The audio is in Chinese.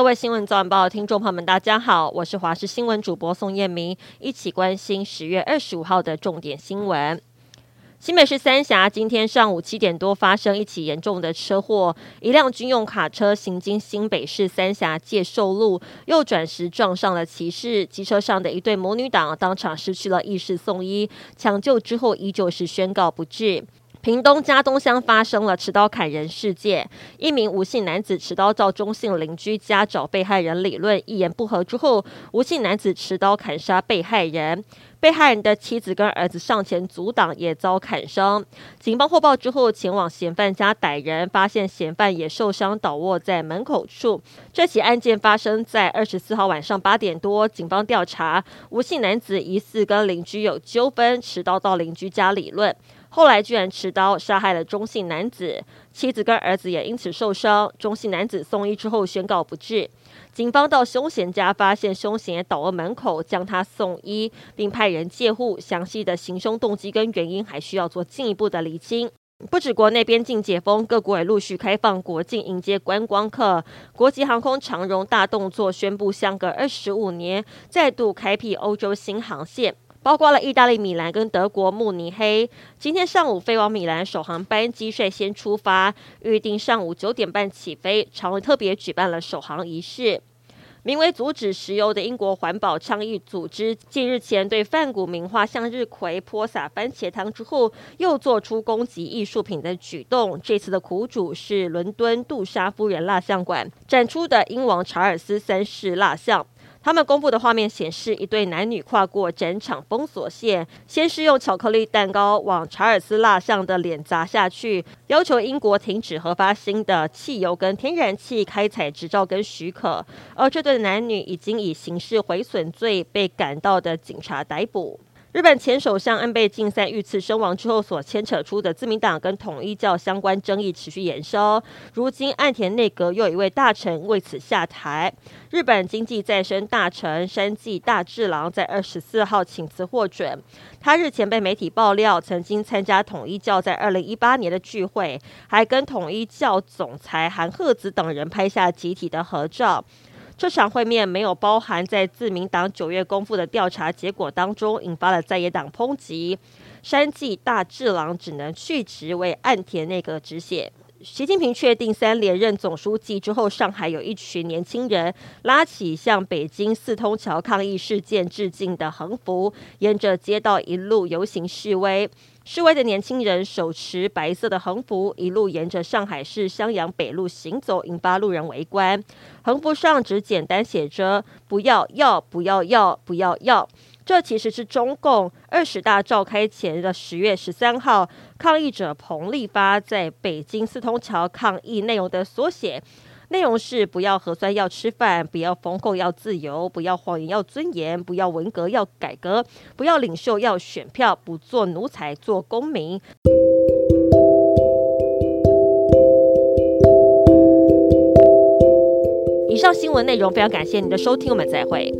各位新闻早晚报听众朋友们，大家好，我是华视新闻主播宋燕明，一起关心十月二十五号的重点新闻。新北市三峡今天上午七点多发生一起严重的车祸，一辆军用卡车行经新北市三峡介寿路，右转时撞上了骑士，机车上的一对母女档当场失去了意识，送医抢救之后依旧是宣告不治。屏东家东乡发生了持刀砍人事件，一名吴姓男子持刀到中姓邻居家找被害人理论，一言不合之后，吴姓男子持刀砍杀被害人，被害人的妻子跟儿子上前阻挡，也遭砍伤。警方获报之后前往嫌犯家逮人，发现嫌犯也受伤倒卧在门口处。这起案件发生在二十四号晚上八点多，警方调查吴姓男子疑似跟邻居有纠纷，持刀到邻居家理论。后来居然持刀杀害了中姓男子，妻子跟儿子也因此受伤。中姓男子送医之后宣告不治。警方到凶嫌家发现凶嫌倒卧门口，将他送医，并派人戒护。详细的行凶动机跟原因还需要做进一步的厘清。不止国内边境解封，各国也陆续开放国境迎接观光客。国际航空长荣大动作宣布，相隔二十五年再度开辟欧洲新航线。包括了意大利米兰跟德国慕尼黑，今天上午飞往米兰首航班机率先出发，预定上午九点半起飞。长荣特别举办了首航仪式。名为“阻止石油”的英国环保倡议组织，近日前对梵谷名画向日葵泼洒番茄汤之后，又做出攻击艺术品的举动。这次的苦主是伦敦杜莎夫人蜡像馆展出的英王查尔斯三世蜡像。他们公布的画面显示，一对男女跨过整场封锁线，先是用巧克力蛋糕往查尔斯蜡像的脸砸下去，要求英国停止核发新的汽油跟天然气开采执照跟许可。而这对男女已经以刑事毁损罪被赶到的警察逮捕。日本前首相安倍晋三遇刺身亡之后，所牵扯出的自民党跟统一教相关争议持续延烧。如今岸田内阁又一位大臣为此下台。日本经济再生大臣山际大治郎在二十四号请辞获准。他日前被媒体爆料，曾经参加统一教在二零一八年的聚会，还跟统一教总裁韩鹤子等人拍下集体的合照。这场会面没有包含在自民党九月公布的调查结果当中，引发了在野党抨击。山际大志郎只能续职为岸田内阁止血。习近平确定三连任总书记之后，上海有一群年轻人拉起向北京四通桥抗议事件致敬的横幅，沿着街道一路游行示威。示威的年轻人手持白色的横幅，一路沿着上海市襄阳北路行走，引发路人围观。横幅上只简单写着“不要要不要要不要要”，这其实是中共二十大召开前的十月十三号，抗议者彭立发在北京四通桥抗议内容的缩写。内容是不要核酸要吃饭，不要封控要自由，不要谎言要尊严，不要文革要改革，不要领袖要选票，不做奴才做公民。以上新闻内容非常感谢您的收听，我们再会。